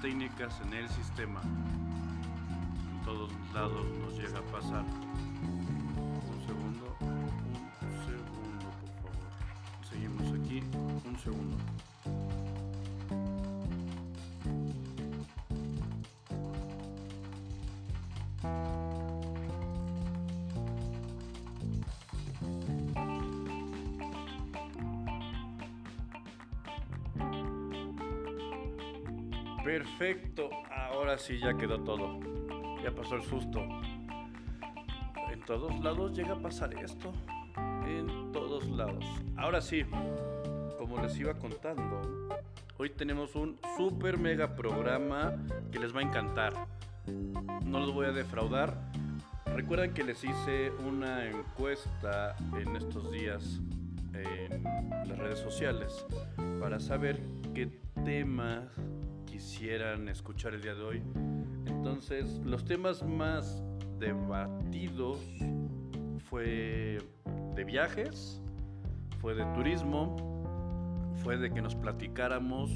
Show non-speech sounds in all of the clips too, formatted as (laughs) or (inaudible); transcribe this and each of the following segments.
técnicas en el sistema. En todos lados nos llega a pasar. Perfecto, ahora sí ya quedó todo. Ya pasó el susto. En todos lados llega a pasar esto. En todos lados. Ahora sí, como les iba contando, hoy tenemos un super mega programa que les va a encantar. No los voy a defraudar. Recuerdan que les hice una encuesta en estos días en las redes sociales para saber qué temas quisieran escuchar el día de hoy. Entonces, los temas más debatidos fue de viajes, fue de turismo, fue de que nos platicáramos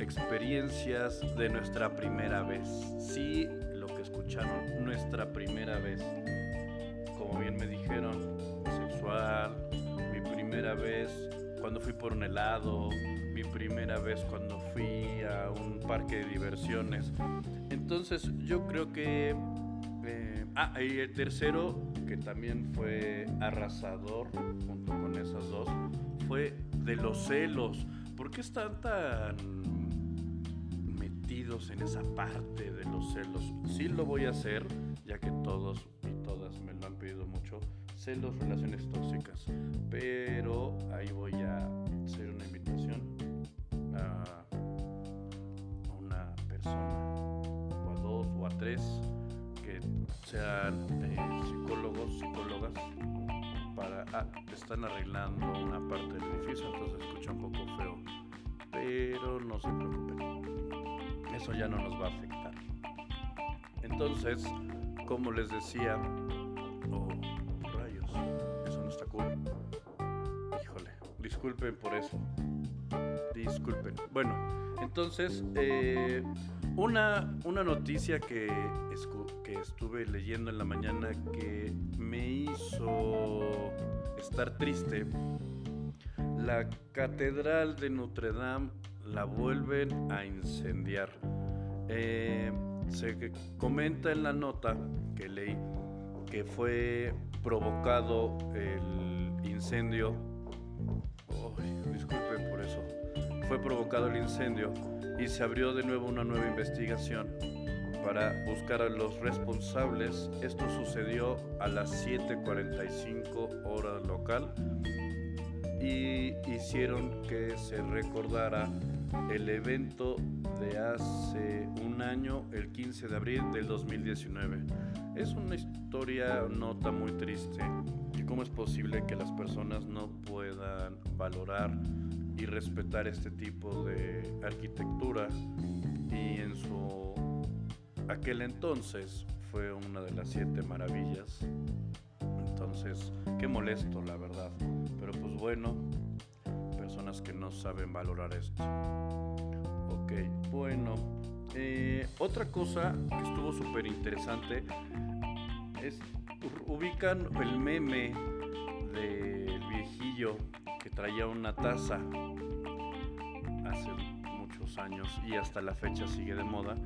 experiencias de nuestra primera vez. Sí, lo que escucharon, nuestra primera vez. Como bien me dijeron, sexual, mi primera vez cuando fui por un helado, mi primera vez cuando fui a un parque de diversiones. Entonces yo creo que... Eh, ah, y el tercero, que también fue arrasador junto con esas dos, fue de los celos. ¿Por qué están tan metidos en esa parte de los celos? Sí lo voy a hacer, ya que todos y todas me lo han pedido mucho. Celos, relaciones tóxicas. Pero ahí voy a o a dos, o a tres, que sean eh, psicólogos, psicólogas, para... Ah, están arreglando una parte del edificio, entonces escucha un poco feo. Pero no se preocupen, eso ya no nos va a afectar. Entonces, como les decía, oh, rayos, eso no está cool. Híjole, disculpen por eso. Disculpen. Bueno, entonces, eh, una, una noticia que, que estuve leyendo en la mañana que me hizo estar triste. La catedral de Notre Dame la vuelven a incendiar. Eh, se comenta en la nota que leí que fue provocado el incendio. Ay, disculpen por eso. Fue provocado el incendio y se abrió de nuevo una nueva investigación para buscar a los responsables. Esto sucedió a las 7:45 hora local y hicieron que se recordara el evento de hace un año, el 15 de abril del 2019. Es una historia nota muy triste. ¿Y cómo es posible que las personas no puedan valorar y respetar este tipo de arquitectura? Y en su aquel entonces fue una de las siete maravillas. Entonces, qué molesto, la verdad. Pero pues bueno, personas que no saben valorar esto. Ok, bueno. eh, otra cosa que estuvo súper interesante es, ubican el meme del viejillo que traía una taza hace muchos años y hasta la fecha sigue de moda.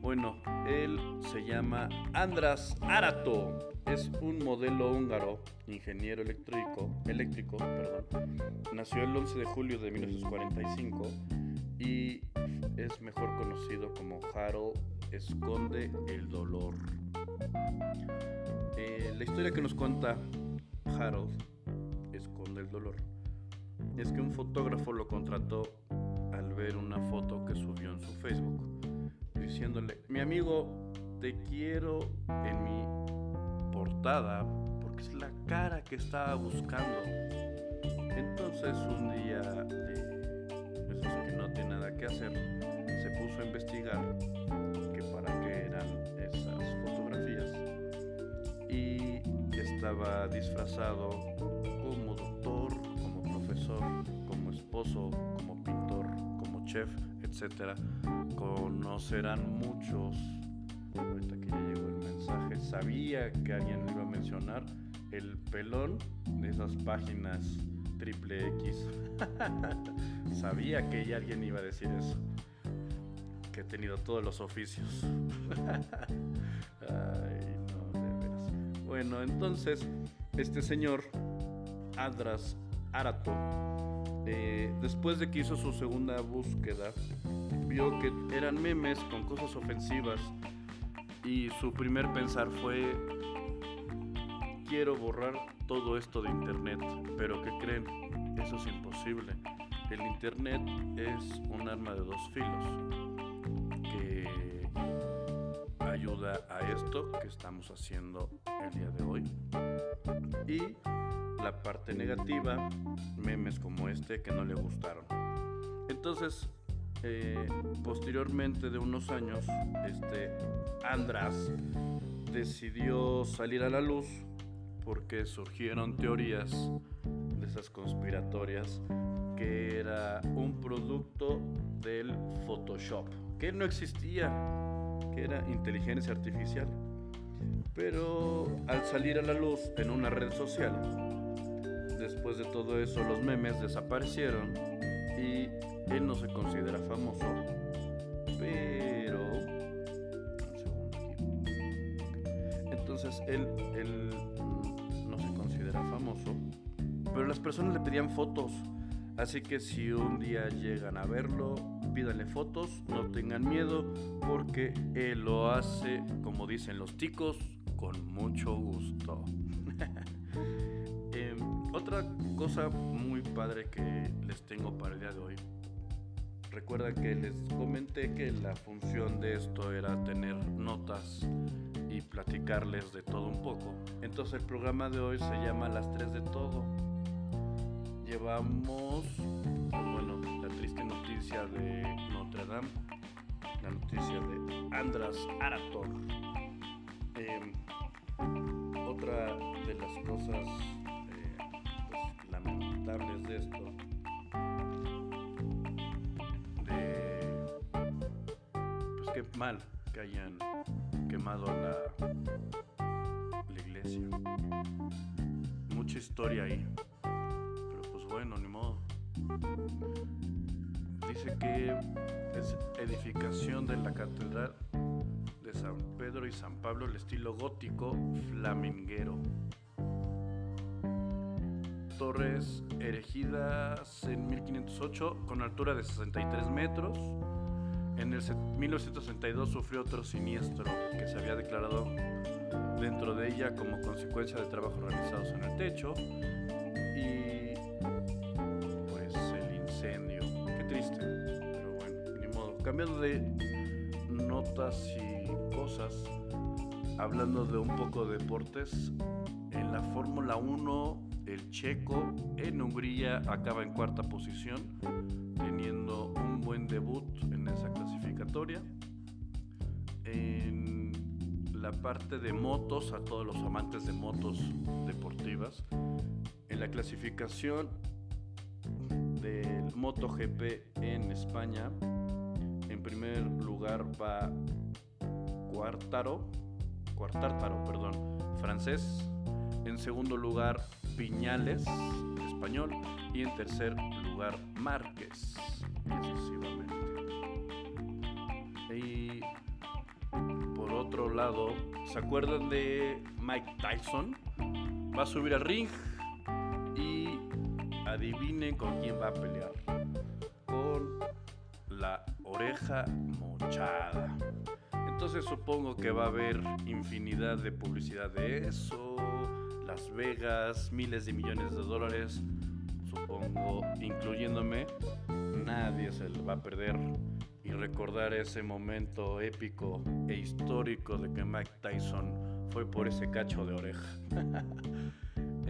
Bueno, él se llama Andras Arato. Es un modelo húngaro, ingeniero eléctrico, eléctrico, perdón. Nació el 11 de julio de 1945 y es mejor conocido como Harold Esconde el Dolor. Eh, la historia que nos cuenta Harold Esconde el Dolor es que un fotógrafo lo contrató al ver una foto que subió en su Facebook diciéndole, mi amigo, te quiero en mi portada porque es la cara que estaba buscando. Entonces un día, eh, eso que no tiene nada que hacer, se puso a investigar que para qué eran esas fotografías y estaba disfrazado como esposo, como pintor, como chef, etcétera, conocerán muchos, ahorita que ya llegó el mensaje, sabía que alguien iba a mencionar, el pelón de esas páginas triple X. (laughs) sabía que alguien iba a decir eso. Que he tenido todos los oficios. (laughs) Ay, no, de veras. Bueno, entonces, este señor, Adras Arato, eh, después de que hizo su segunda búsqueda, vio que eran memes con cosas ofensivas y su primer pensar fue, quiero borrar todo esto de internet, pero ¿qué creen? Eso es imposible. El internet es un arma de dos filos que ayuda a esto que estamos haciendo el día de hoy y la parte negativa, memes como este que no le gustaron. Entonces, eh, posteriormente de unos años, este András decidió salir a la luz porque surgieron teorías de esas conspiratorias que era un producto del Photoshop, que no existía, que era inteligencia artificial. Pero al salir a la luz en una red social, después de todo eso los memes desaparecieron y él no se considera famoso, pero... Un segundo aquí. Entonces él, él no se considera famoso, pero las personas le pedían fotos. Así que si un día llegan a verlo, pídanle fotos, no tengan miedo, porque él lo hace, como dicen los ticos, con mucho gusto. (laughs) Otra cosa muy padre que les tengo para el día de hoy. Recuerda que les comenté que la función de esto era tener notas y platicarles de todo un poco. Entonces el programa de hoy se llama Las tres de todo. Llevamos, bueno, la triste noticia de Notre Dame, la noticia de Andras Arator. Em, otra de las cosas eh, lamentables de esto, de pues qué mal que hayan quemado la, la iglesia. Mucha historia ahí, pero pues bueno, ni modo. Dice que es edificación de la catedral de San Pedro y San Pablo, el estilo gótico flaminguero. Torres erigidas en 1508 con altura de 63 metros. En el 1962 sufrió otro siniestro que se había declarado dentro de ella como consecuencia de trabajos realizados en el techo y pues el incendio. Qué triste, pero bueno, ni modo. Cambiando de notas y cosas, hablando de un poco de deportes, en la Fórmula 1 el checo en Hungría acaba en cuarta posición, teniendo un buen debut en esa clasificatoria. En la parte de motos, a todos los amantes de motos deportivas, en la clasificación del MotoGP en España, en primer lugar va Cuartaro, Cuartártaro, perdón, francés. En segundo lugar, Piñales, español. Y en tercer lugar, Márquez, sucesivamente. Y por otro lado, ¿se acuerdan de Mike Tyson? Va a subir al ring y adivinen con quién va a pelear. Con la oreja mochada. Entonces supongo que va a haber infinidad de publicidad de eso, Las Vegas, miles de millones de dólares, supongo, incluyéndome. Nadie se le va a perder y recordar ese momento épico e histórico de que Mike Tyson fue por ese cacho de oreja. (laughs)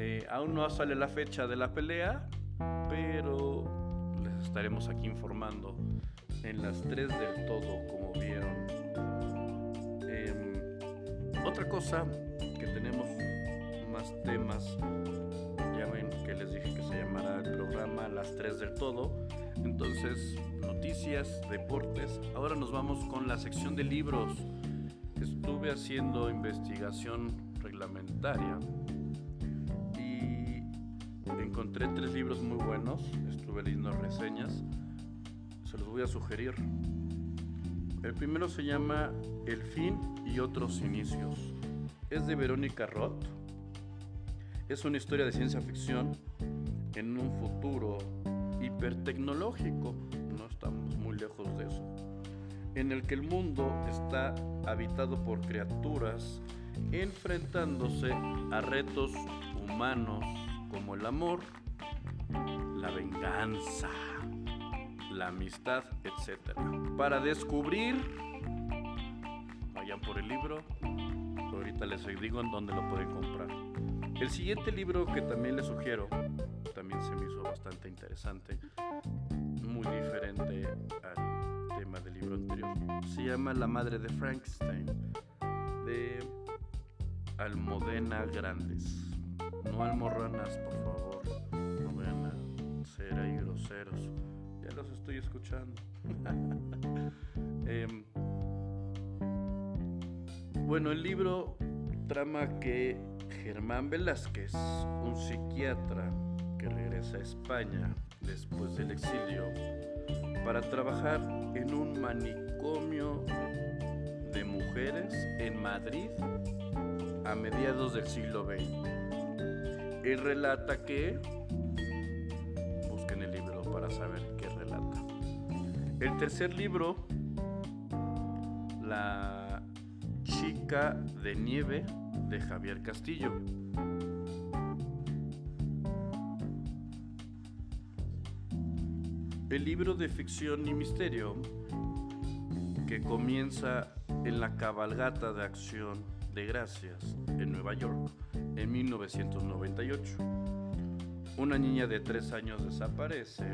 Eh, aún no sale la fecha de la pelea, pero les estaremos aquí informando en las tres del todo, como vieron. Em, otra cosa temas, ya ven que les dije que se llamará el programa Las tres del todo. Entonces, noticias, deportes. Ahora nos vamos con la sección de libros. Estuve haciendo investigación reglamentaria y encontré tres libros muy buenos. Estuve leyendo reseñas. Se los voy a sugerir. El primero se llama El fin y otros inicios. Es de Verónica Roth. Es una historia de ciencia ficción en un futuro hipertecnológico, no estamos muy lejos de eso, en el que el mundo está habitado por criaturas enfrentándose a retos humanos como el amor, la venganza, la amistad, etc. Para descubrir, vayan por el libro, ahorita les digo en dónde lo pueden comprar. El siguiente libro que también les sugiero también se me hizo bastante interesante, muy diferente al tema del libro anterior. Se llama La madre de Frankenstein, de Almodena Grandes. No almorranas, por favor, no vayan a ser ahí groseros. Ya los estoy escuchando. (laughs) Em, bueno, el libro trama que Germán Velázquez, un psiquiatra que regresa a España después del exilio para trabajar en un manicomio de mujeres en Madrid a mediados del siglo XX. Él relata que, busquen el libro para saber qué relata. El tercer libro, La chica de nieve de Javier Castillo. El libro de ficción y misterio que comienza en la cabalgata de acción de gracias en Nueva York en 1998. Una niña de tres años desaparece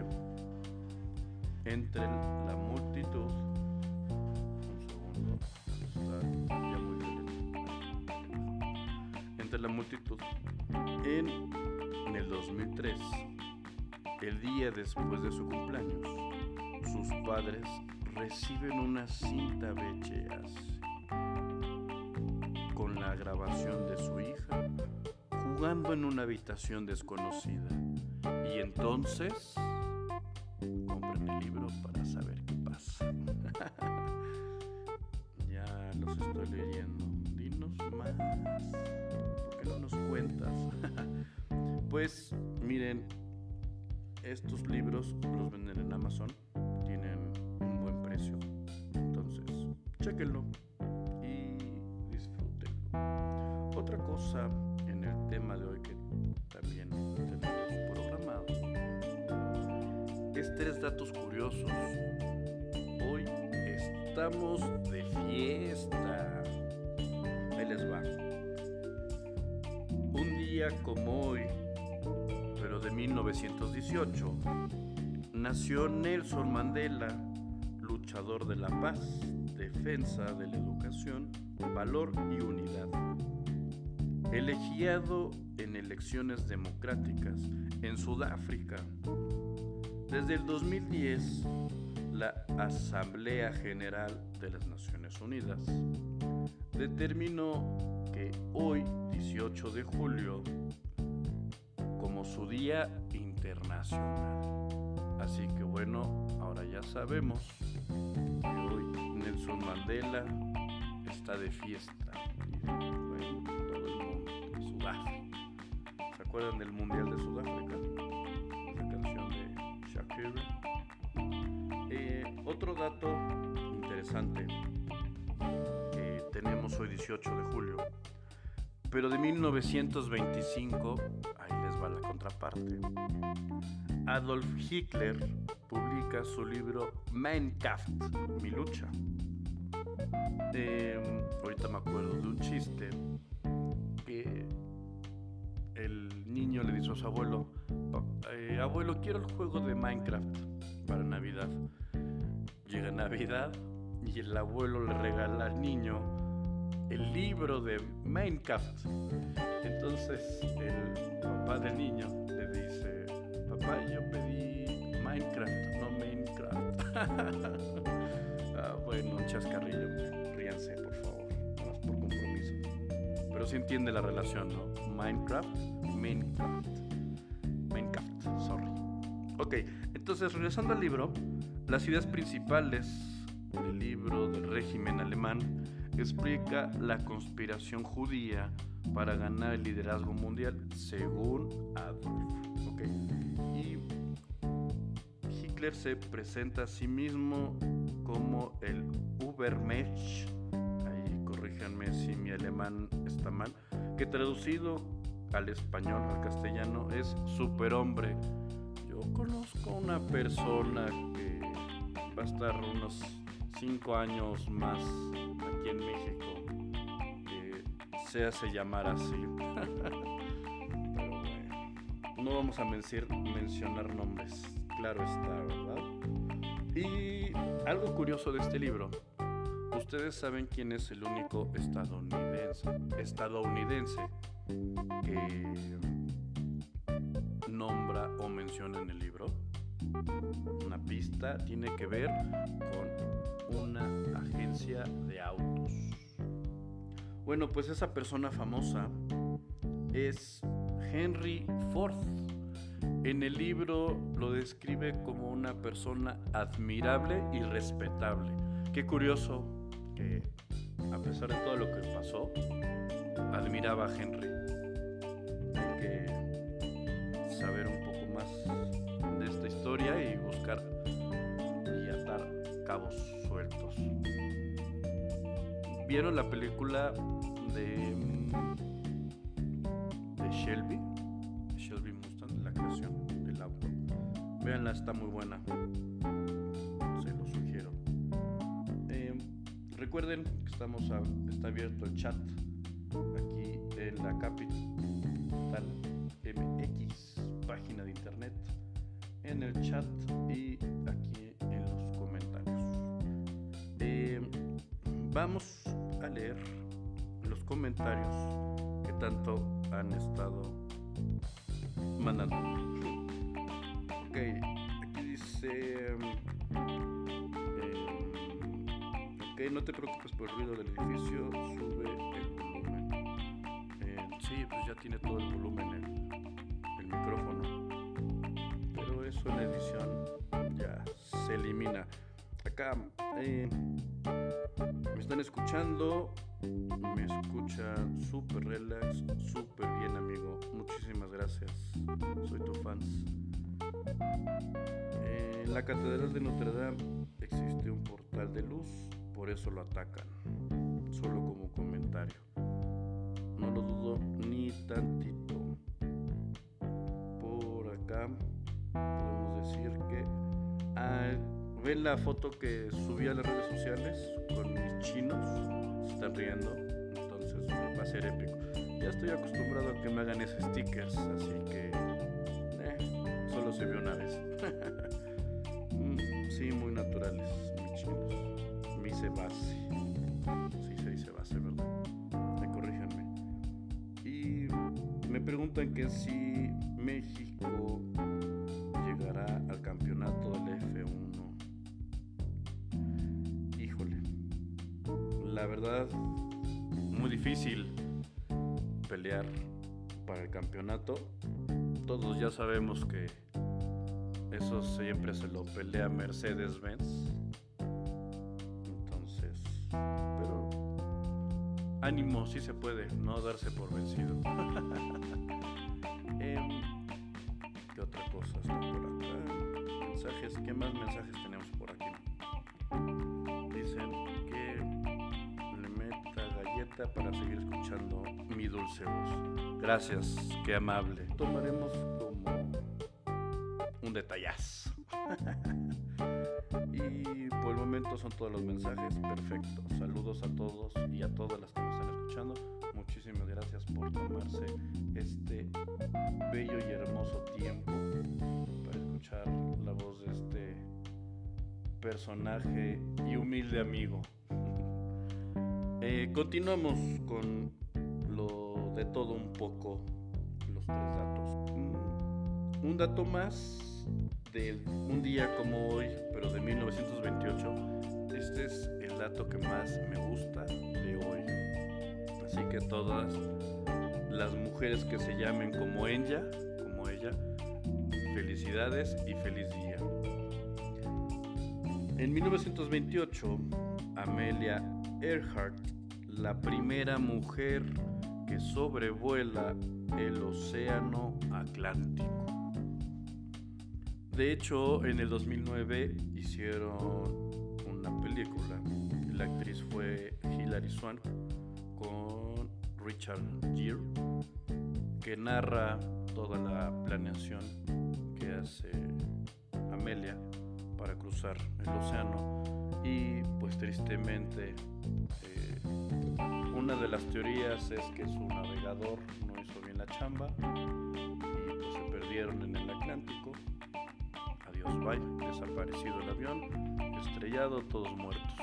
entre la multitud. La multitud en, el 2003 el día después de su cumpleaños, sus padres reciben una cinta VHS con la grabación de su hija jugando en una habitación desconocida. Y entonces compren el libro para saber qué pasa. (laughs) ya los estoy leyendo. Dinos más. ¿Por qué no nos cuentas? (laughs) pues miren, estos libros los venden en Amazon, tienen un buen precio. Entonces, chequenlo y disfrútenlo. Otra cosa en el tema de hoy que también tenemos programado es tres datos curiosos. Hoy estamos de fiesta. Ahí les va. Como hoy, de 1918, nació Nelson Mandela, luchador de la paz, defensa de la educación, valor y unidad. Elegido en elecciones democráticas en Sudáfrica. Desde el 2010, la Asamblea General de las Naciones Unidas determinó hoy, 18 de julio, su Día Internacional. Así que bueno, ahora ya sabemos que hoy Nelson Mandela está de fiesta. bueno, todo el mundo, Sudáfrica. ¿Se acuerdan del Mundial de Sudáfrica? La canción de Shakira. Eh, otro dato interesante que tenemos hoy 18 de julio, pero de 1925 la contraparte. Adolf Hitler publica su libro Mein Kampf, mi lucha. Em, ahorita me acuerdo de un chiste que el niño le dice a su abuelo, eh, abuelo, quiero el juego de Minecraft para Navidad. Llega Navidad y el abuelo le regala al niño el libro de Minecraft. Entonces el papá del niño le dice, papá, yo pedí Minecraft, no Minecraft. (laughs) ah, bueno, un chascarrillo. Ríanse, por favor. Nada más por compromiso. Pero sí entiende la relación, ¿no? Minecraft, Minecraft. Minecraft, sorry. Ok, entonces regresando al libro, las ideas principales del libro del régimen alemán explica la conspiración judía para ganar el liderazgo mundial según Adolf. Okay. Y Hitler se presenta a sí mismo como el Übermensch, ahí corríjanme si mi alemán está mal, que traducido al español, al castellano, es superhombre. Yo conozco una persona que va a estar unos 5 años más aquí en México se hace llamar así. (laughs) Pero no vamos a mencionar nombres, claro está, ¿verdad? Y algo curioso de este libro, ustedes saben quién es el único estadounidense, estadounidense que nombra o menciona en el libro. Una pista tiene que ver con Bueno, pues esa persona famosa es Henry Ford. En el libro lo describe como una persona admirable y respetable. Qué curioso que a pesar de todo lo que pasó, admiraba a Henry. Hay que saber un poco más de esta historia y buscar y atar cabos sueltos. ¿Vieron la película de, de Shelby? Shelby Mustang, la creación del auto. Veanla, está muy buena. Se lo sugiero. Eh, recuerden que estamos está abierto el chat aquí en la Capital MX, página de internet, en el chat y aquí en los comentarios. Eh, vamos a comentarios que tanto han estado mandando. Ok, aquí dice... Eh, ok, no te preocupes por el ruido del edificio, sube el volumen. Eh, sí, pues ya tiene todo el volumen el, micrófono. Pero eso en edición ya se elimina. Acá... Eh, me están escuchando, me escuchan súper relax, súper bien amigo. Muchísimas gracias, soy tu fans. En la Catedral de Notre Dame existe un portal de luz, por eso lo atacan, solo como comentario. No lo dudo ni tantito. Por acá podemos decir que... Ah, ven la foto que subí a las redes sociales con mis chinos, están riendo, va a ser épico. Ya estoy acostumbrado a que me hagan esos stickers, así que eh, solo se vio una vez. (laughs) Mm, sí, muy naturales, mis chinos. Me hice base. Sí se dice base, ¿verdad? Me corríjanme. Y me preguntan que si México llegará al campeonato del F1 la verdad, muy difícil pelear para el campeonato. Todos ya sabemos que eso siempre se lo pelea Mercedes-Benz. Entonces, pero ánimo, sí se puede, no darse por vencido. (laughs) Em, ¿Qué otra cosa está por acá? Mensajes, ¿qué más mensajes tenemos para seguir escuchando mi dulce voz. Gracias, qué amable. Tomaremos como un detallazo. (laughs) y por el momento son todos los mensajes. Perfecto. Saludos a todos y a todas las que me están escuchando. Muchísimas gracias por tomarse este bello y hermoso tiempo para escuchar la voz de este personaje y humilde amigo. Eh, continuamos con lo de todo un poco, los tres datos. Mm, un dato más de un día como hoy, pero de 1928, este es el dato que más me gusta de hoy. Así que todas las mujeres que se llamen como ella, como ella, felicidades y feliz día. En 1928, Amelia Earhart, la primera mujer que sobrevuela el océano Atlántico. De hecho, en el 2009 hicieron una película. La actriz fue Hilary Swank con Richard Gere, que narra toda la planeación que hace Amelia para cruzar el océano y pues tristemente eh, una de las teorías es que su navegador no hizo bien la chamba y pues se perdieron en el Atlántico. Adiós, bye, desaparecido el avión, estrellado, todos muertos.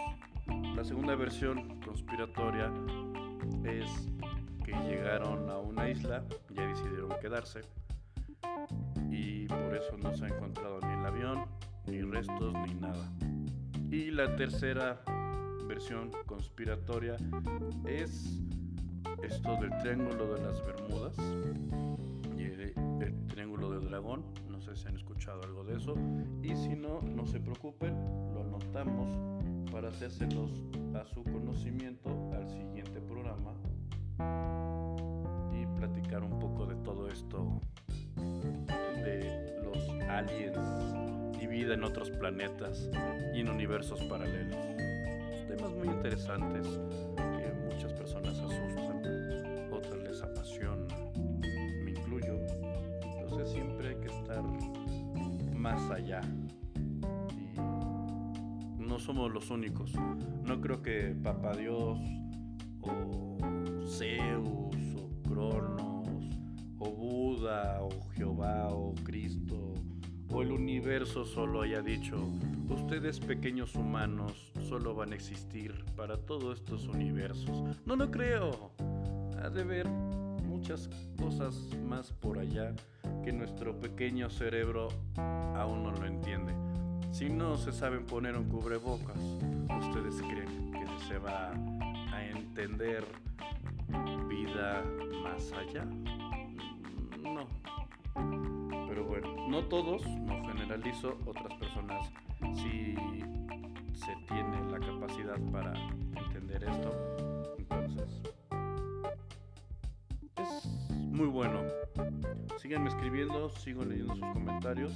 La segunda versión conspiratoria es que llegaron a una isla, ya decidieron quedarse y por eso no se ha encontrado ni el avión, ni restos, ni nada. Y la tercera versión conspiratoria es esto del triángulo de las Bermudas y el, triángulo del dragón. No sé si han escuchado algo de eso. Y si no, no se preocupen, lo anotamos para hacérselos a su conocimiento al siguiente programa y platicar un poco de todo esto de los aliens y vida en otros planetas y en universos paralelos. Temas muy interesantes que muchas personas asustan, otras les apasionan, me incluyo. Entonces siempre hay que estar más allá. Y no somos los únicos. No creo que Papá Dios o Zeus o Cronos o Buda o Jehová o Cristo o el universo solo haya dicho, ustedes pequeños humanos solo van a existir para todos estos universos. No lo creo. Ha de ver muchas cosas más por allá que nuestro pequeño cerebro aún no lo entiende. Si no se saben poner un cubrebocas, ¿ustedes creen que se va a entender vida más allá? No. No todos, no generalizo, otras personas sí se tiene la capacidad para entender esto. Entonces, es muy bueno. Síganme escribiendo, sigo leyendo sus comentarios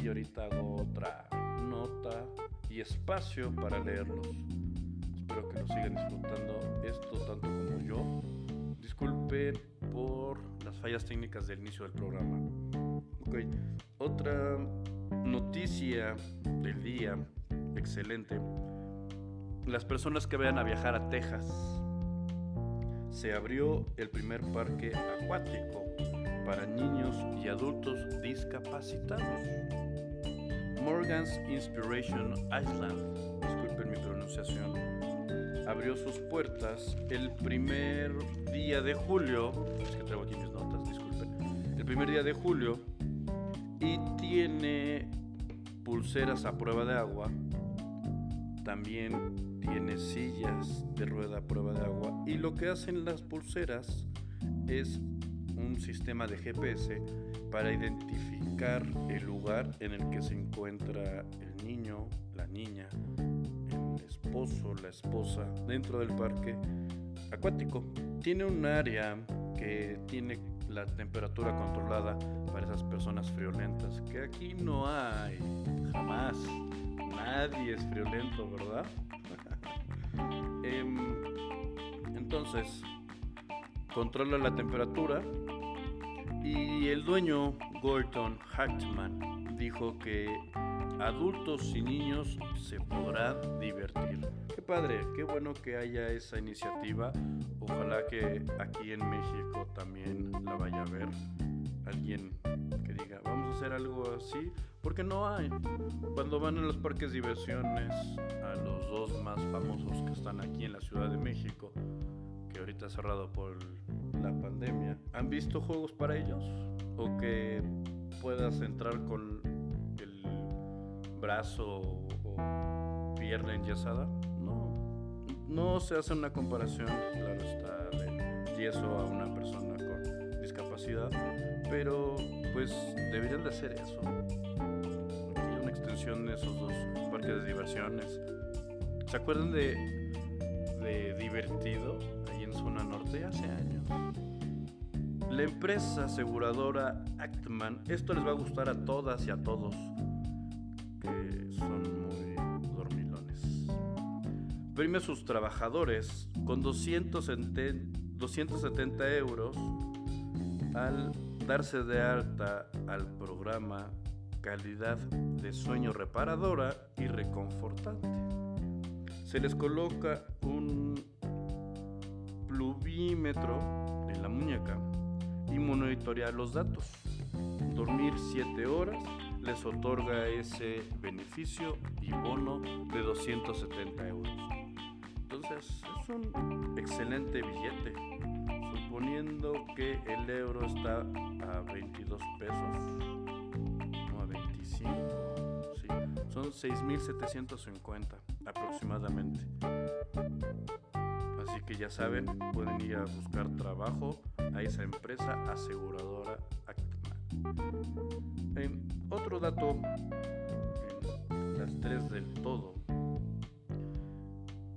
y ahorita hago otra nota y espacio para leerlos. Espero que lo sigan disfrutando esto tanto como yo. Disculpen por las fallas técnicas del inicio del programa. Otra noticia del día, excelente. Las personas que vayan a viajar a Texas, se abrió el primer parque acuático para niños y adultos discapacitados. Morgan's Inspiration Island, disculpen mi pronunciación, abrió sus puertas el primer día de julio, es que traigo aquí mis notas, disculpen, el primer día de julio y tiene pulseras a prueba de agua, también tiene sillas de rueda a prueba de agua y lo que hacen las pulseras es un sistema de GPS para identificar el lugar en el que se encuentra el niño, la niña, el esposo, la esposa dentro del parque acuático. Tiene un área que tiene la temperatura controlada para esas personas friolentas, que aquí no hay, jamás. Nadie es friolento, ¿verdad? (laughs) Em, entonces, controla la temperatura y el dueño Gordon Hartman dijo que adultos y niños se podrán divertir. Qué padre, qué bueno que haya esa iniciativa. Ojalá que aquí en México también la vaya a ver alguien que diga, vamos a hacer algo así, porque no hay. Cuando van a los parques de diversiones, a los dos más famosos que están aquí en la Ciudad de México, ahorita cerrado por la pandemia, ¿han visto juegos para ellos? O que puedas entrar con el brazo o pierna enyesada. No, no se hace una comparación, claro está, de yeso a una persona con discapacidad, pero pues deberían de hacer eso. una extensión de esos dos parques de diversiones. ¿Se acuerdan de, de Divertido, zona norte, hace años? La empresa aseguradora Actman, esto les va a gustar a todas y a todos que son muy dormilones. Premia a sus trabajadores con 270 euros al darse de alta al programa Calidad de Sueño Reparadora y Reconfortante. Se les coloca un pluvímetro en la muñeca y monitorear los datos. Dormir 7 horas les otorga ese beneficio y bono de 270 euros. Entonces es un excelente billete. Suponiendo que el euro está a 22 pesos, no a 25, sí, son 6.750 aproximadamente. Que ya saben, pueden ir a buscar trabajo a esa empresa aseguradora Actman. otro dato, en las tres del todo,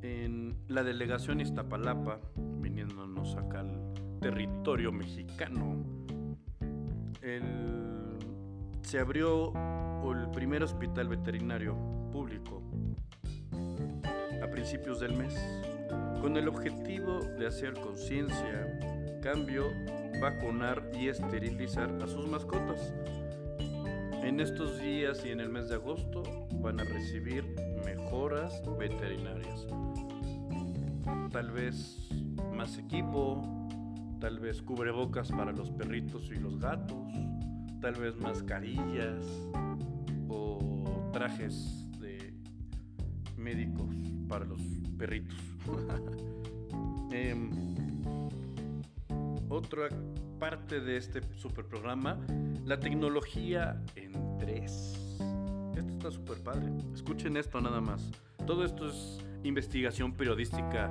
en la delegación Iztapalapa, viniéndonos acá al territorio mexicano, se abrió el primer hospital veterinario público a principios del mes con el objetivo de hacer conciencia, cambio, vacunar y esterilizar a sus mascotas. En estos días y en el mes de agosto van a recibir mejoras veterinarias. Tal vez más equipo, tal vez cubrebocas para los perritos y los gatos, tal vez mascarillas o trajes de médicos para los perritos. (laughs) Em, otra parte de este super programa, la tecnología en 3. Esto está súper padre. Escuchen esto nada más. Todo esto es investigación periodística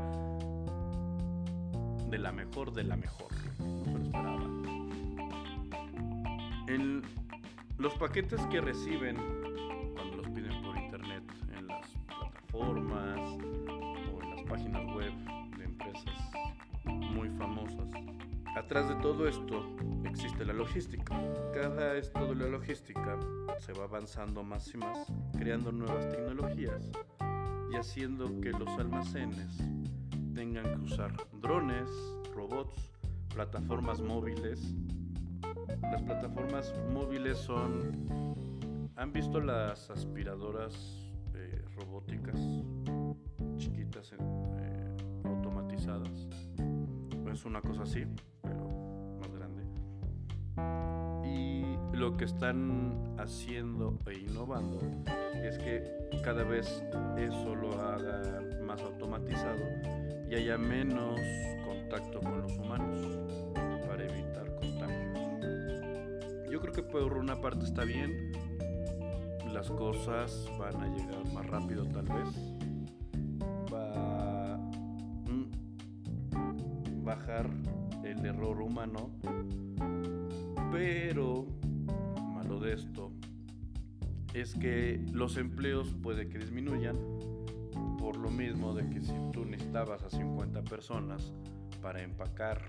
de la mejor de la mejor. No se lo esperaba. Los paquetes que reciben Atrás de todo esto existe la logística. Cada esto de la logística se va avanzando más y más, creando nuevas tecnologías y haciendo que los almacenes tengan que usar drones, robots, plataformas móviles. Las plataformas móviles son... ¿Han visto las aspiradoras eh, robóticas chiquitas eh, automatizadas. Es una cosa así, lo que están haciendo e innovando es que cada vez eso lo haga más automatizado y haya menos contacto con los humanos para evitar contagios. Yo creo que por una parte está bien, las cosas van a llegar más rápido tal vez, bajar el error humano, pero esto es que los empleos puede que disminuyan por lo mismo de que si tú necesitabas a 50 personas para empacar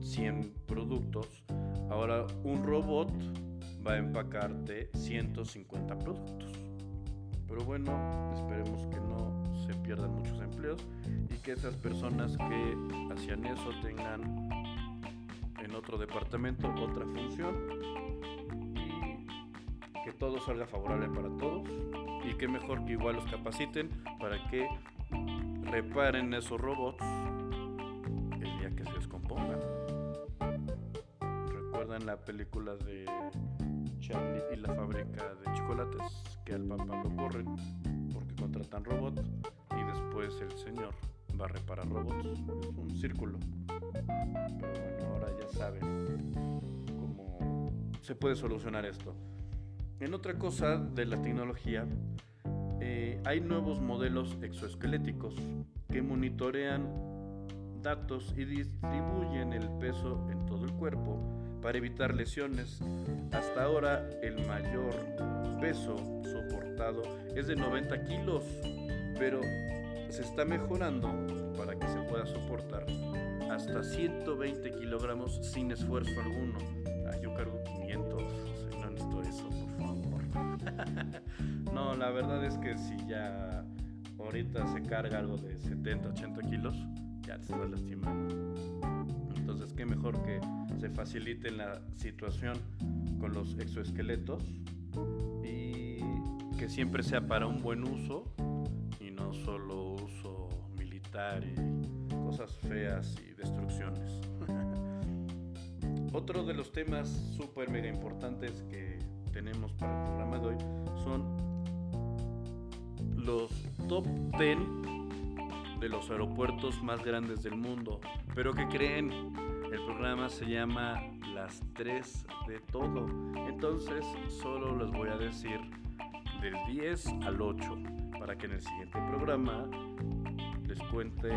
100 productos, ahora un robot va a empacarte 150 productos. Pero bueno, esperemos que no se pierdan muchos empleos y que esas personas que hacían eso tengan en otro departamento otra función que todo salga favorable para todos y que mejor que igual los capaciten para que reparen esos robots el día que se descompongan. ¿Recuerdan la película de Charlie y la fábrica de chocolates? Que al papá lo corren porque contratan robots pues el Señor va a reparar robots. Es un círculo. Pero bueno, ahora ya saben cómo se puede solucionar esto. En otra cosa de la tecnología, eh, hay nuevos modelos exoesqueléticos que monitorean datos y distribuyen el peso en todo el cuerpo para evitar lesiones. Hasta ahora el mayor peso soportado es de 90 kilos, pero se está mejorando para que se pueda soportar hasta 120 kilogramos sin esfuerzo alguno. Ah, (laughs) no, la verdad es que si ya ahorita se carga algo de 70, 80 kilos, ya te estás lastimando. Entonces, qué mejor que se facilite la situación con los exoesqueletos y que siempre sea para un buen uso y no solo uso militar y cosas feas y destrucciones. (laughs) Otro de los temas súper mega importantes que tenemos para el programa de hoy son los top 10 de los aeropuertos más grandes del mundo. Pero que creen, el programa se llama Las 3 de todo. Entonces solo les voy a decir del 10 al 8 para que en el siguiente programa les cuente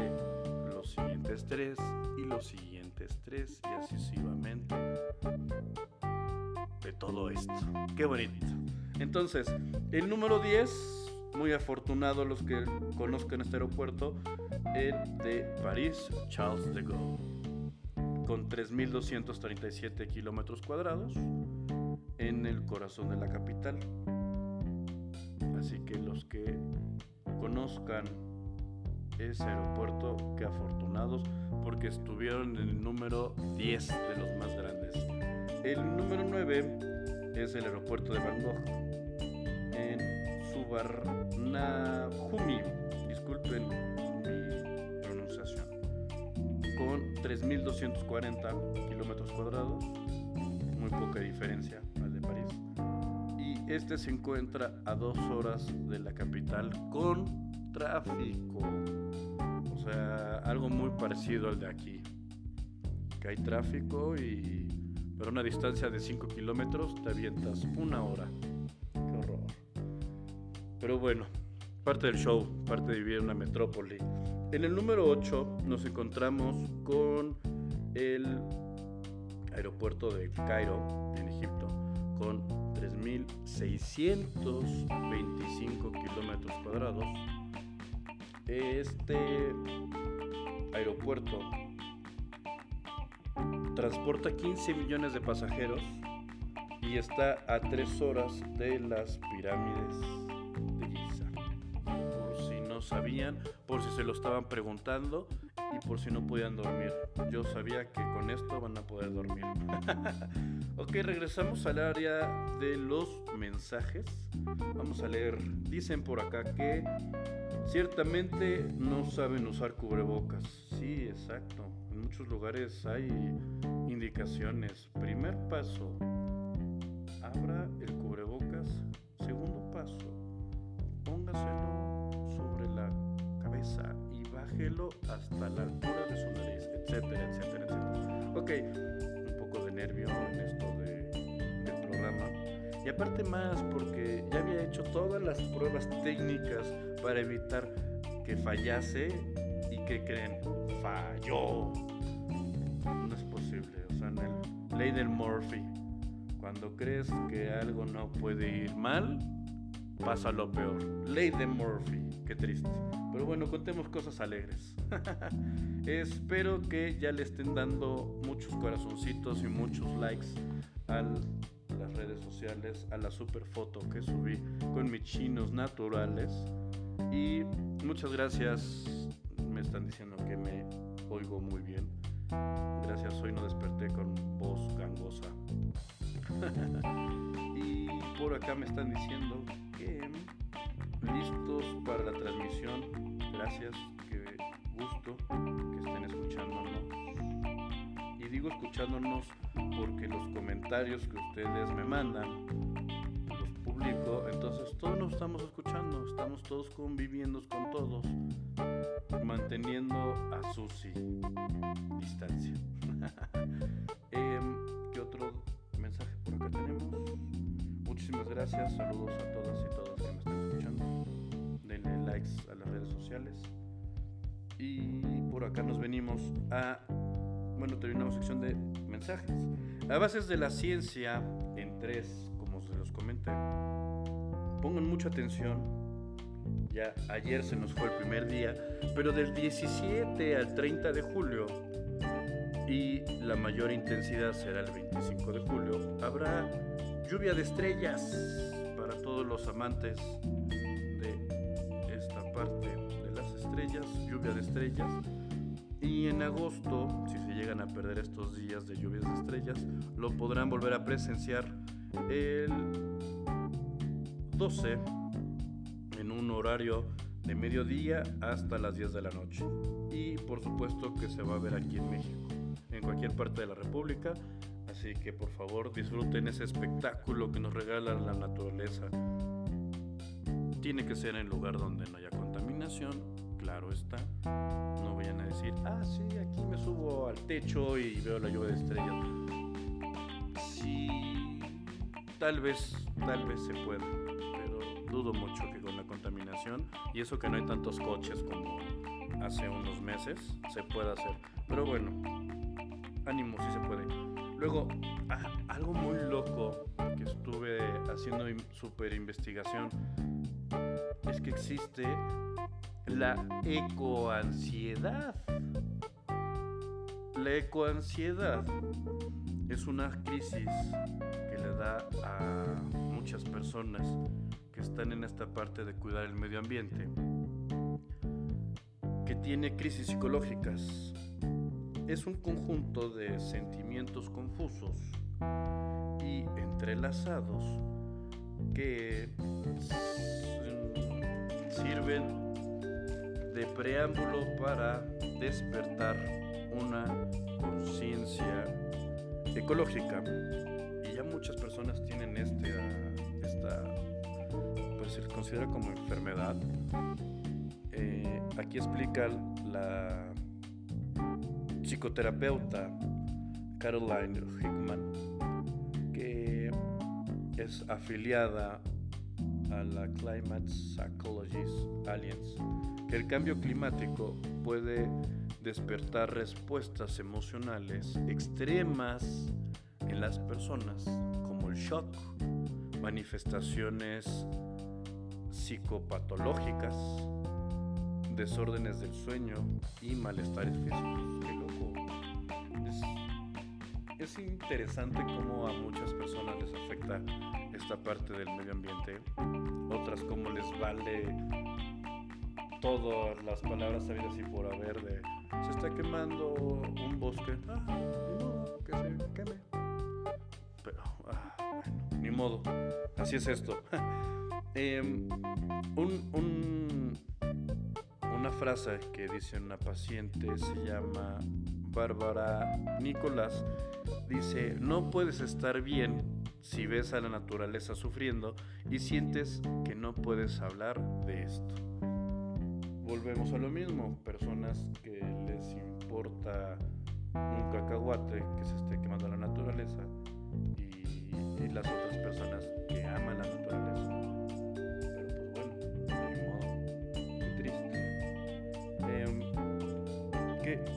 los siguientes tres y los siguientes tres y así sucesivamente todo esto. Qué bonito. Entonces, el número 10, muy afortunado los que conozcan este aeropuerto, el de París Charles de Gaulle, con 3.237 kilómetros cuadrados en el corazón de la capital. Así que los que conozcan ese aeropuerto, que afortunados porque estuvieron en el número 10 de los más grandes. El número 9 es el aeropuerto de Bangkok en Suvarnabhumi, disculpen mi pronunciación, con 3.240 kilómetros cuadrados, muy poca diferencia al de París. Y este se encuentra a dos horas de la capital con tráfico. O sea, algo muy parecido al de aquí. Que hay tráfico y pero una distancia de 5 kilómetros te avientas una hora. Qué horror. Pero bueno, parte del show, parte de vivir en una metrópoli. En el número 8 nos encontramos con el aeropuerto de Cairo, en Egipto, con 3.625 kilómetros cuadrados este aeropuerto transporta 15 millones de pasajeros y está a 3 horas de las pirámides de Giza. Por si no sabían, por si se lo estaban preguntando y por si no podían dormir. Yo sabía que con esto van a poder dormir. (laughs) ok, regresamos al área de los mensajes. Vamos a leer. Dicen por acá que Ciertamente no saben usar cubrebocas. Sí, exacto. En muchos lugares hay indicaciones. Primer paso, abra el cubrebocas. Segundo paso, póngaselo sobre la cabeza y bájelo hasta la altura de su nariz, etcétera, etcétera, etcétera. Ok, un poco de nervio en esto del programa. Y aparte más porque ya había hecho todas las pruebas técnicas para evitar que fallase y que creen, falló. No es posible, o sea, en el ley del Murphy, cuando crees que algo no puede ir mal, pasa lo peor. Ley de Murphy, qué triste. Pero bueno, contemos cosas alegres. (laughs) Espero que ya le estén dando muchos corazoncitos y muchos likes a las redes sociales, a la super foto que subí con mis chinos naturales. Y muchas gracias. Me están diciendo que me oigo muy bien. Gracias, hoy no desperté con voz gangosa. (laughs) y por acá me están diciendo que listos para la transmisión. Gracias, qué gusto que estén escuchándonos. Y digo escuchándonos porque los comentarios que ustedes me mandan entonces todos nos estamos escuchando, estamos todos conviviendo con todos, manteniendo a Susi distancia. (laughs) eh, ¿Qué otro mensaje por acá tenemos? Muchísimas gracias. Saludos a todas y todas que me están escuchando. Denle likes a las redes sociales. Y por acá nos venimos a, bueno, terminamos sección de mensajes. A bases de la ciencia en tres, como se los comenté. Pongan mucha atención. Ayer se nos fue el primer día, pero del 17 al 30 de julio y la mayor intensidad será el 25 de julio. Habrá lluvia de estrellas para todos los amantes de esta parte de las estrellas, lluvia de estrellas. Y en agosto, si se llegan a perder estos días de lluvias de estrellas, lo podrán volver a presenciar el 12 en un horario de mediodía hasta las 10 de la noche. Y por supuesto que se va a ver aquí en México en cualquier parte de la República. Así que por favor disfruten ese espectáculo que nos regala la naturaleza. Tiene que ser en lugar donde no haya contaminación, claro está. No vayan a decir, ah, sí, aquí me subo al techo y veo la lluvia de estrellas. Sí, tal vez, tal vez se pueda, dudo mucho que con la contaminación y eso que no hay tantos coches como hace unos meses se pueda hacer. Pero bueno, ánimo si se puede. Luego, ah, algo muy loco que estuve haciendo super investigación es que existe la ecoansiedad. La ecoansiedad es una crisis que le da a muchas personas están en esta parte de cuidar el medio ambiente, que tiene crisis psicológicas es un conjunto de sentimientos confusos y entrelazados que sirven de preámbulo para despertar una conciencia ecológica. Y ya muchas personas tienen este, esta, pues se considera como enfermedad. Eh, aquí explica la psicoterapeuta Caroline Hickman, que es afiliada a la Climate Psychologist Alliance, que el cambio climático puede despertar respuestas emocionales extremas en las personas, como el shock, manifestaciones psicopatológicas, desórdenes del sueño y malestares físicos es interesante cómo a muchas personas les afecta esta parte del medio ambiente, otras como les vale todas las palabras sabidas y por haber de se está quemando un bosque, ah, modo, que se queme. Pero, ah, bueno, ni modo, así es esto. (laughs) Em, un, un, una frase que dice una paciente se llama Bárbara Nicolás dice, no puedes estar bien si ves a la naturaleza sufriendo y sientes que no puedes hablar de esto. Volvemos a lo mismo, personas que les importa un cacahuate que se esté quemando la naturaleza y, las otras personas que aman la naturaleza.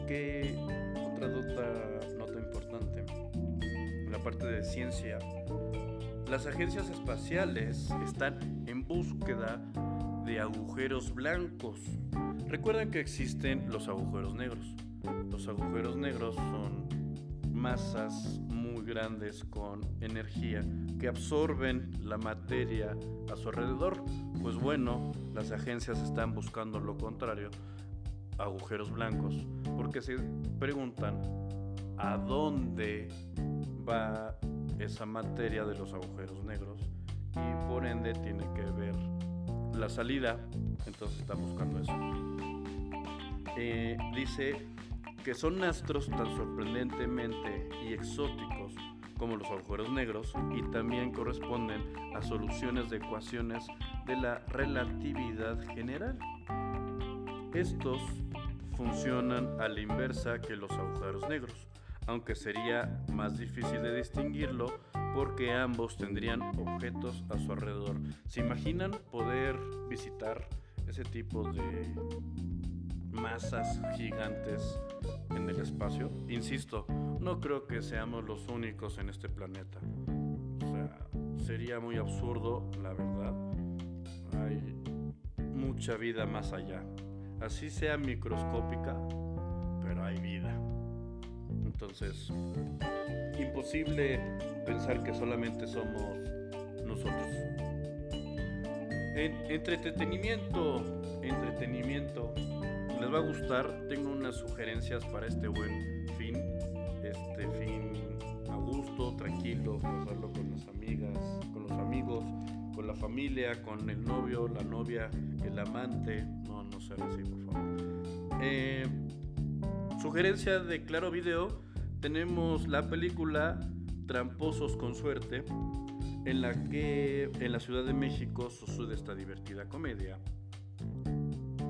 ¿Qué, otra nota importante, la parte de ciencia. Las agencias espaciales están en búsqueda de agujeros blancos. Recuerden que existen los agujeros negros. Los agujeros negros son masas muy grandes con energía que absorben la materia a su alrededor. Pues bueno, las agencias están buscando lo contrario, agujeros blancos, porque se preguntan a dónde va esa materia de los agujeros negros y por ende tiene que ver la salida, entonces está buscando eso. Eh, dice que son astros tan sorprendentemente y exóticos como los agujeros negros y también corresponden a soluciones de ecuaciones de la relatividad general. Estos funcionan a la inversa que los agujeros negros. aunque sería más difícil de distinguirlo porque ambos tendrían objetos a su alrededor. ¿Se imaginan poder visitar ese tipo de masas gigantes en el espacio? Insisto, no creo que seamos los únicos en este planeta. O sea, sería muy absurdo, la verdad. Hay mucha vida más allá. Así sea microscópica, pero hay vida. Entonces, imposible pensar que solamente somos nosotros. En entretenimiento, entretenimiento. Les va a gustar. Tengo unas sugerencias para este buen fin. Este fin a gusto, tranquilo, pasarlo con las amigas, con los amigos, con la familia, con el novio, la novia, el amante. No, no sean así, por favor. Eh, sugerencia de Claro Video. Tenemos la película Tramposos con Suerte, en la que en la Ciudad de México sucede esta divertida comedia,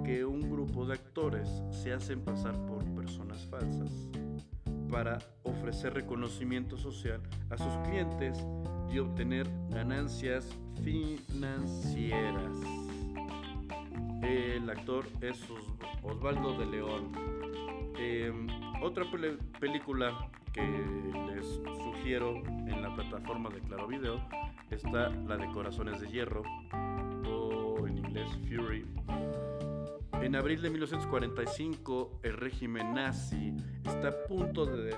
que un grupo de actores se hacen pasar por personas falsas para ofrecer reconocimiento social a sus clientes y obtener ganancias financieras. El actor es Osvaldo de León. Em, otra película que les sugiero en la plataforma de Claro Video está la de Corazones de Hierro o en inglés Fury. En abril de 1945 el régimen nazi está a punto de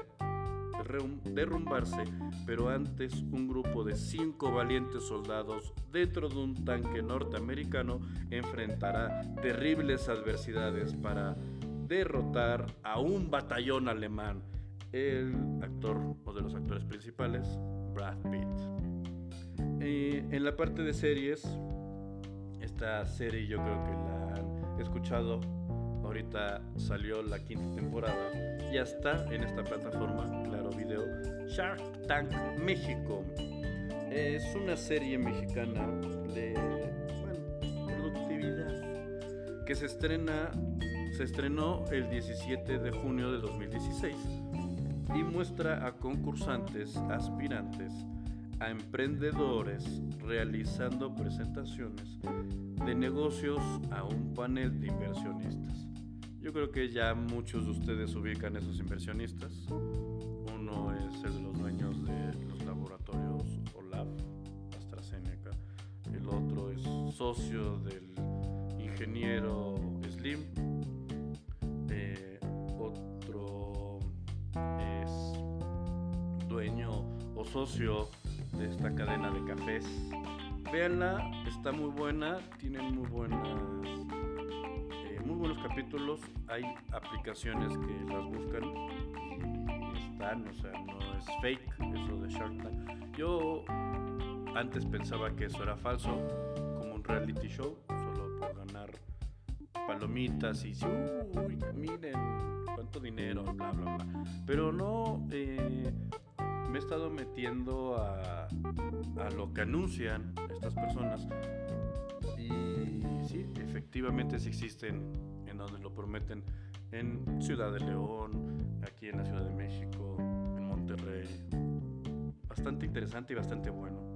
derrumbarse, pero antes un grupo de cinco valientes soldados dentro de un tanque norteamericano enfrentará terribles adversidades para derrotar a un batallón alemán el actor o de los actores principales, Brad Pitt. Eh, en la parte de series, esta serie yo creo que la han escuchado. Ahorita salió la quinta temporada. Ya está en esta plataforma, claro video, Shark Tank México. Es una serie mexicana de productividad que se estrena se estrenó el 17 de junio de 2016 y muestra a concursantes, aspirantes, a emprendedores realizando presentaciones de negocios a un panel de inversionistas. Yo creo que ya muchos de ustedes ubican esos inversionistas. Uno es el de los dueños de los laboratorios OLAF, AstraZeneca. El otro es socio del ingeniero Slim socio de esta cadena de cafés. Véanla, está muy buena, tienen muy buenas, eh, muy buenos capítulos. Hay aplicaciones que las buscan y están, o sea, no es fake eso de Shark Tank. Yo antes pensaba que eso era falso, como un reality show, solo por ganar palomitas y uy, miren cuánto dinero, bla, bla, bla. Pero no, eh, me he estado metiendo a, a lo que anuncian estas personas. Y sí, efectivamente sí existen en donde lo prometen en Ciudad de León, aquí en la Ciudad de México, en Monterrey. Bastante interesante y bastante bueno.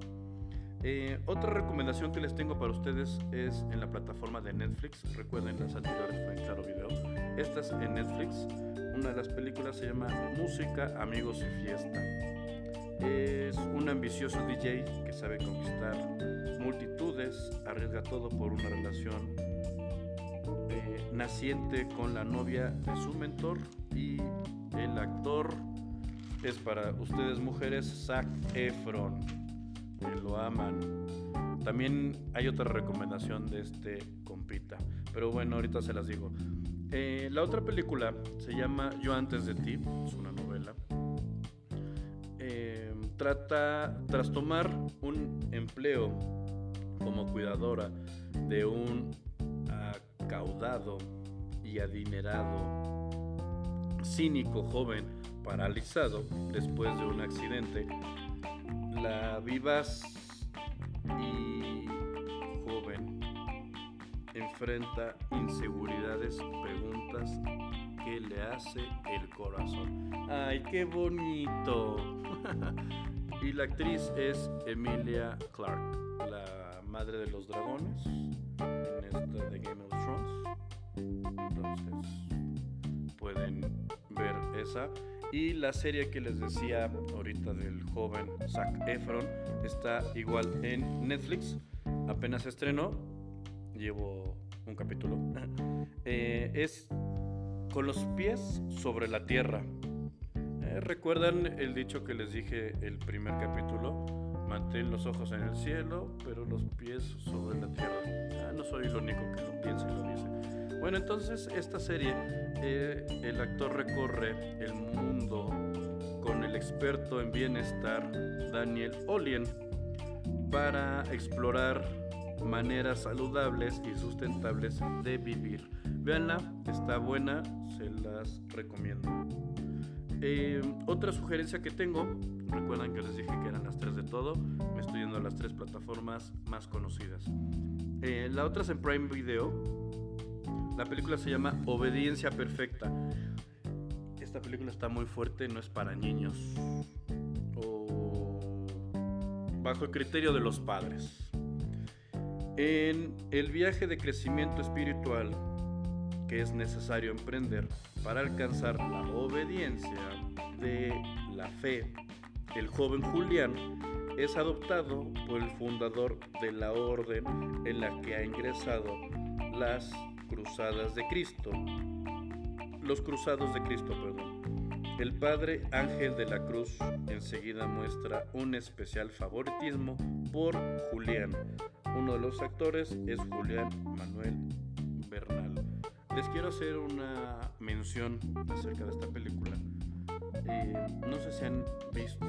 Eh, otra recomendación que les tengo para ustedes es en la plataforma de Netflix. Recuerden, las anteriores fue en Claro Video. Esta es en Netflix. Una de las películas se llama Música, Amigos y Fiesta. Es un ambicioso DJ que sabe conquistar multitudes, arriesga todo por una relación eh, naciente con la novia de su mentor y el actor es para ustedes mujeres Zac Efron, que lo aman. También hay otra recomendación de este compita, pero bueno, ahorita se las digo. Eh, la otra película se llama Yo antes de ti, es una novela trata, tras tomar un empleo como cuidadora de un acaudado y adinerado, cínico joven paralizado después de un accidente, la vivaz y joven enfrenta inseguridades, preguntas que le hace el corazón. ¡Ay, qué bonito! (laughs) y la actriz es Emilia Clarke, la madre de los dragones en esta de Game of Thrones. Entonces, pueden ver esa. Y la serie que les decía ahorita del joven Zac Efron está igual en Netflix. Apenas estrenó. Llevo un capítulo. (laughs) Eh, es con los pies sobre la tierra. Eh, ¿Recuerdan el dicho que les dije el primer capítulo? Mantén los ojos en el cielo, pero los pies sobre la tierra. Ah, no soy el único que lo piensa y lo dice. Bueno, entonces esta serie, eh, el actor recorre el mundo con el experto en bienestar Daniel Olien para explorar maneras saludables y sustentables de vivir. Veanla, está buena, se las recomiendo. Eh, otra sugerencia que tengo, recuerdan que les dije que eran las tres de todo, me estoy yendo a las tres plataformas más conocidas. Eh, la otra es en Prime Video. La película se llama Obediencia Perfecta. Esta película está muy fuerte, no es para niños. O bajo el criterio de los padres. En el viaje de crecimiento espiritual que es necesario emprender para alcanzar la obediencia de la fe, el joven Julián es adoptado por el fundador de la orden en la que ha ingresado las Cruzadas de Cristo. Los Cruzados de Cristo, perdón. El padre Ángel de la Cruz enseguida muestra un especial favoritismo por Julián, uno de los actores es Julián Manuel Bernal. Les quiero hacer una mención acerca de esta película. Eh, no sé si han visto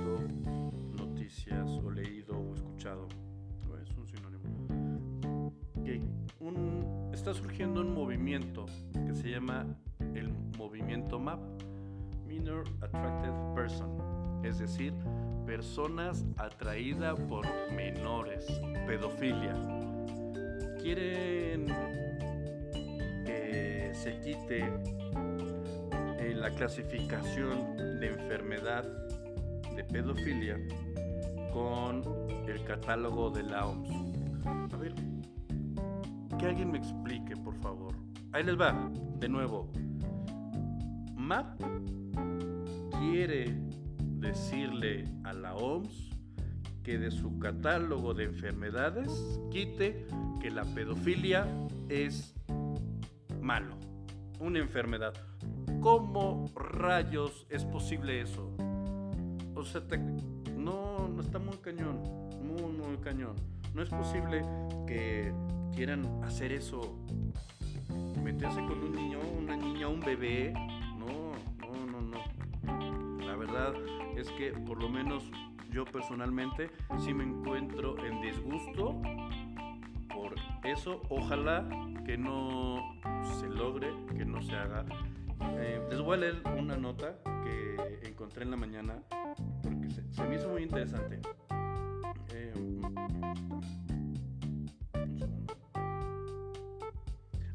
noticias o leído o escuchado, es un sinónimo, que está surgiendo un movimiento que se llama el movimiento MAP, Minor Attracted Person, es decir, personas atraídas por menores, pedofilia. Quieren que se quite eh, la clasificación de enfermedad de pedofilia con el catálogo de la OMS. A ver, que alguien me explique, por favor. Ahí les va, de nuevo. MAP quiere decirle a la OMS que de su catálogo de enfermedades quite que la pedofilia es malo, una enfermedad. ¿Cómo rayos es posible eso? O sea, no, no está muy cañón, muy, muy cañón. No es posible que quieran hacer eso, meterse con un niño, una niña, un bebé. No, no, no, no. La verdad, es que por lo menos yo personalmente sí me encuentro en disgusto eso. Ojalá que no se logre, que no se haga. Eh, les voy a leer una nota que encontré en la mañana porque se, me hizo muy interesante. Eh,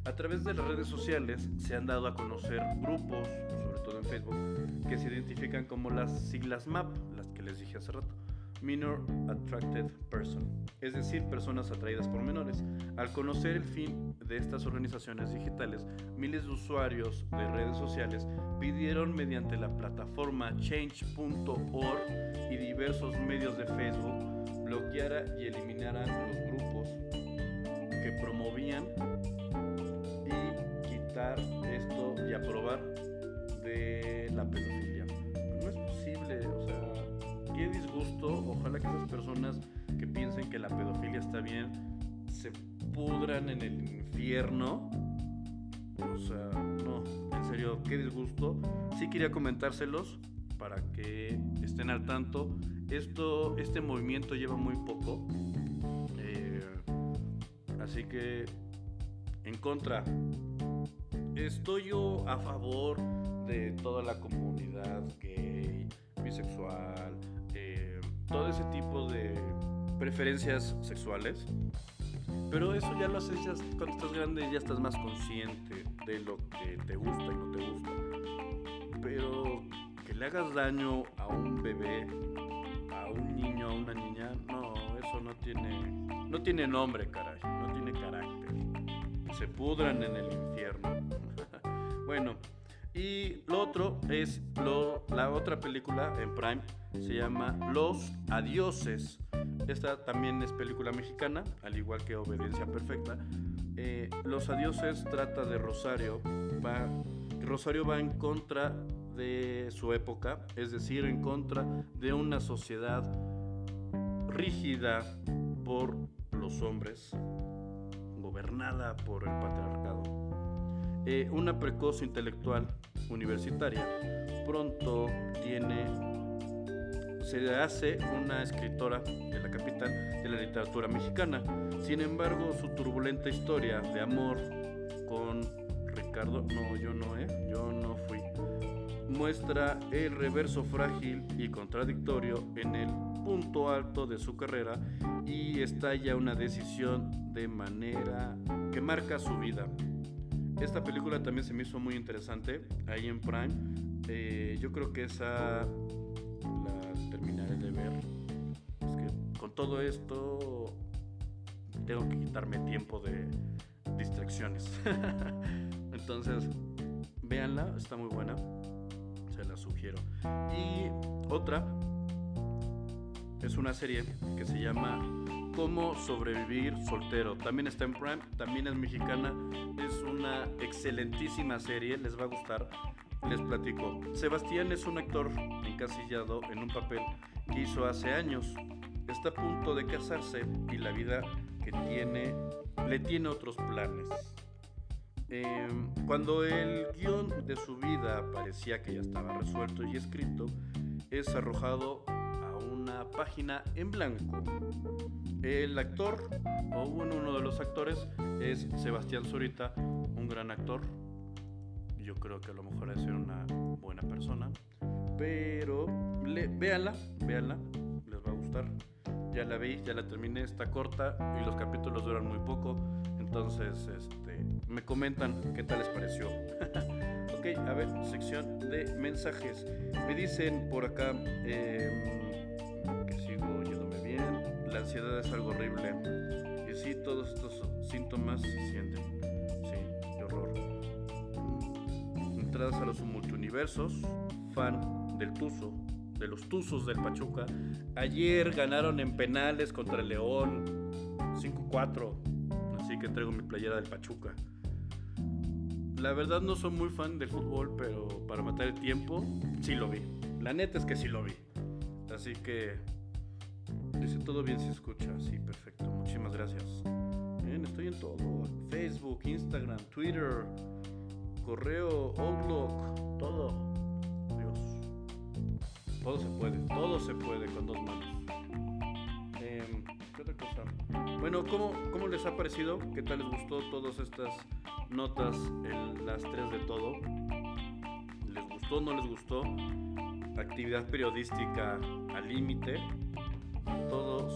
a través de las redes sociales se han dado a conocer grupos, sobre todo en Facebook, que se identifican como las siglas MAP, las que les dije hace rato. Minor Attracted Person, es decir, personas atraídas por menores. Al conocer el fin de estas organizaciones digitales, miles de usuarios de redes sociales pidieron mediante la plataforma change.org y diversos medios de Facebook bloqueara y eliminaran los grupos que promovían esto y aprobar de la pedofilia. Qué disgusto. Ojalá que esas personas que piensen que la pedofilia está bien se pudran en el infierno. O sea, no, en serio, qué disgusto. Sí quería comentárselos para que estén al tanto. Esto, este movimiento lleva muy poco. Eh, así que en contra estoy yo a favor de toda la comunidad gay, bisexual, todo ese tipo de preferencias sexuales. Pero eso ya lo haces cuando estás grande, ya estás más consciente de lo que te gusta y no te gusta. pero que le hagas daño a un bebé, a un niño, a una niña, no, eso no tiene, no tiene nombre, caray, no tiene carácter. Se pudran en el infierno. (laughs) bueno, y lo otro es la otra película en Prime, se llama Los Adioses. Esta también es película mexicana, al igual que Obediencia Perfecta. Eh, Los Adioses trata de Rosario. Rosario va en contra de su época, es decir, en contra de una sociedad rígida por los hombres, gobernada por el patriarcado eh, una precoz intelectual universitaria. Pronto tiene, se hace una escritora de la capital de la literatura mexicana. Sin embargo, su turbulenta historia de amor con Ricardo, no, yo no, ¿eh? Yo no fui. Muestra el reverso frágil y contradictorio en el punto alto de su carrera y estalla una decisión de manera que marca su vida. Esta película también se me hizo muy interesante ahí en Prime. Eh, yo creo que esa la terminaré de ver. Es que con todo esto tengo que quitarme tiempo de distracciones. (laughs) Entonces, véanla, está muy buena. Se la sugiero. Y otra es una serie que se llama Cómo sobrevivir soltero. También está en Prime, también es mexicana. Es una excelentísima serie, les va a gustar. Les platico. Sebastián es un actor encasillado en un papel que hizo hace años. Está a punto de casarse y la vida que tiene le tiene otros planes. Em, cuando el guion de su vida parecía que ya estaba resuelto y escrito, es arrojado página en blanco. El actor, o uno de los actores, es Sebastián Zurita, un gran actor. Yo creo que a lo mejor es una buena persona. Pero le, véanla, les va a gustar. Ya la vi, ya la terminé, está corta y los capítulos duran muy poco. Entonces, este, me comentan qué tal les pareció. (laughs) ok, a ver, sección de mensajes. Me dicen por acá, eh, la ansiedad es algo horrible. Y sí, todos estos síntomas se sienten. Sí, qué horror. Entradas a los multiuniversos, fan del Tuzo, de los Tuzos del Pachuca. Ayer ganaron en penales contra el León 5-4. Así que traigo mi playera del Pachuca. La verdad no soy muy fan del fútbol, pero para matar el tiempo, sí lo vi. La neta es que sí lo vi. Así que Dice todo bien si escucha. Sí, perfecto. Muchísimas gracias. Estoy en todo. Facebook, Instagram, Twitter, correo, Outlook, todo. Dios. Todo se puede. Todo se puede con dos manos. Em, ¿Qué otra? Bueno, ¿cómo, ¿cómo les ha parecido? ¿Qué tal les gustó todas estas notas, en las tres de todo? ¿Les gustó? ¿No les gustó? Actividad periodística al límite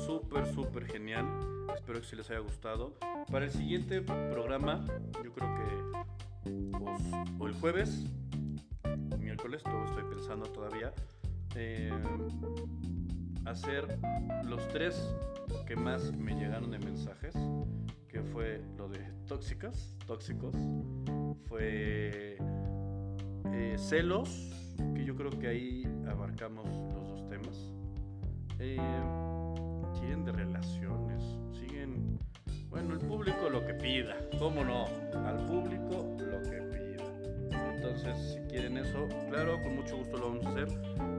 súper, súper genial. Espero que se les haya gustado. Para el siguiente programa, yo creo que pues, o el jueves, o miércoles, todo estoy pensando todavía, eh, hacer los tres que más me llegaron de mensajes, que fue lo de tóxicas, tóxicos, fue eh, celos, que yo creo que ahí abarcamos los dos temas eh, quieren de relaciones, siguen, bueno, el público lo que pida, ¿cómo no? Al público lo que pida. Entonces, si quieren eso, claro, con mucho gusto lo vamos a hacer.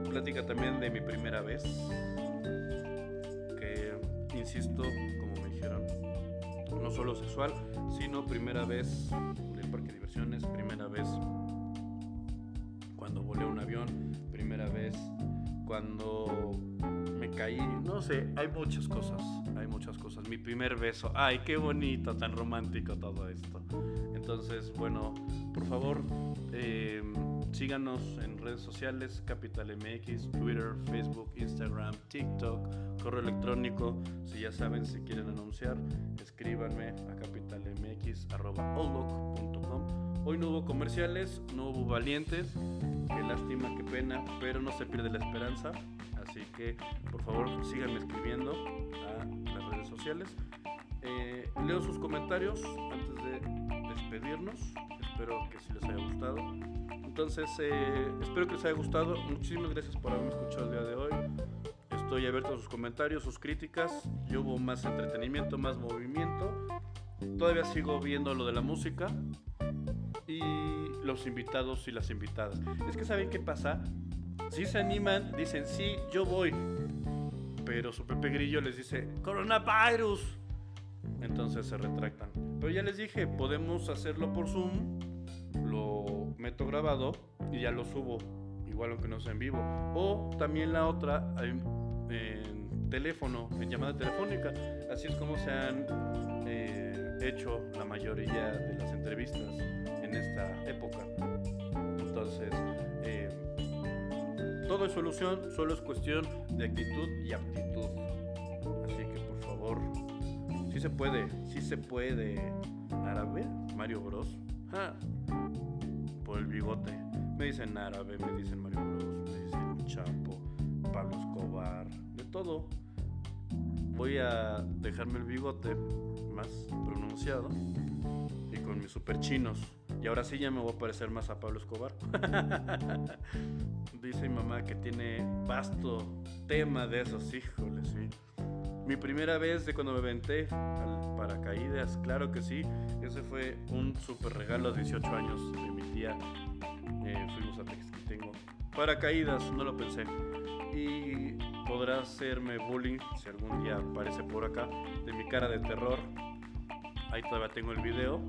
Plática también de mi primera vez, que, insisto, como me dijeron, no solo sexual, sino primera vez del parque de diversiones, primera vez cuando volé un avión, primera vez cuando no sé, hay muchas cosas, hay muchas cosas. Mi primer beso, ay, qué bonito, tan romántico todo esto. Entonces, bueno, por favor, eh, síganos en redes sociales, Capital MX, Twitter, Facebook, Instagram, TikTok, correo electrónico. Si ya saben, si quieren anunciar, escríbanme a capitalmx.com Hoy no hubo comerciales, no hubo valientes. Qué lástima, qué pena, pero no se pierde la esperanza. Que por favor síganme escribiendo a las redes sociales. Eh, leo sus comentarios antes de despedirnos. Espero que sí les haya gustado. Entonces, eh, espero que les haya gustado. Muchísimas gracias por haberme escuchado el día de hoy. Estoy abierto a sus comentarios, sus críticas. Yo hubo más entretenimiento, más movimiento. Todavía sigo viendo lo de la música y los invitados y las invitadas. Es que saben qué pasa. Si se animan, dicen sí, yo voy. Pero su Pepe Grillo les dice coronavirus. Entonces se retractan. Pero ya les dije, podemos hacerlo por Zoom. Lo meto grabado y ya lo subo. Igual aunque no sea en vivo. O también la otra, en teléfono, en llamada telefónica. Así es como se han eh, hecho la mayoría de las entrevistas en esta época. Entonces, eh, todo es solución, solo es cuestión de actitud y aptitud. Así que por favor, si se puede, si se puede. Árabe, Mario Bros. por el bigote. Me dicen árabe, me dicen Mario Bros, me dicen Chapo, Pablo Escobar, de todo. Voy a dejarme el bigote más pronunciado y con mis super chinos. Y ahora sí ya me voy a parecer más a Pablo Escobar. (laughs) Dice mi mamá que tiene vasto tema de esos, híjoles, sí. Mi primera vez de cuando me venté al paracaídas, claro que sí. Ese fue un super regalo a 18 años de mi tía. Eh, fuimos a Texquitengo. Paracaídas, no lo pensé. Y podrá hacerme bullying si algún día aparece por acá de mi cara de terror. Ahí todavía tengo el video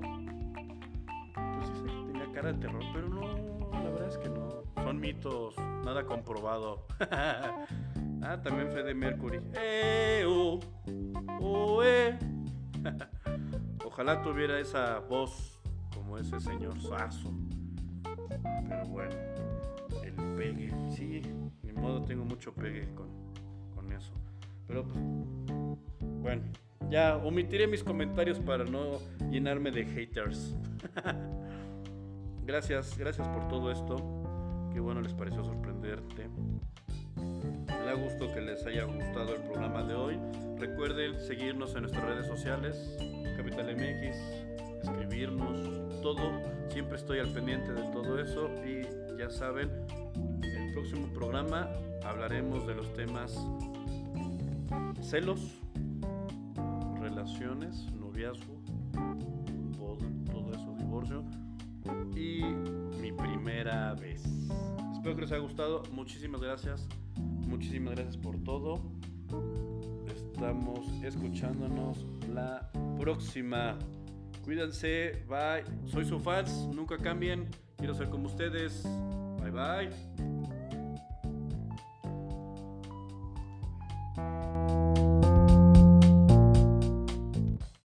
cara de terror, pero no, la verdad es que no. Son mitos, nada comprobado. (laughs) ah, también fue de Mercury. Eh, oh, oh, eh. (laughs) Ojalá tuviera esa voz como ese señor Sasso. Pero bueno, el pegue, sí, ni modo tengo mucho pegue con, con eso. Pero pues, bueno, ya omitiré mis comentarios para no llenarme de haters. (laughs) Gracias, gracias por todo esto. Qué bueno les pareció sorprenderte. Me da gusto que les haya gustado el programa de hoy. Recuerden seguirnos en nuestras redes sociales, Capital MX, escribirnos, todo. Siempre estoy al pendiente de todo eso y ya saben, el próximo programa hablaremos de los temas celos, relaciones, noviazgo, todo eso, divorcio y mi primera vez. Espero que les haya gustado. Muchísimas gracias. Muchísimas gracias por todo. Estamos escuchándonos la próxima. Cuídense. Bye. Soy su. Nunca cambien. Quiero ser como ustedes. Bye bye.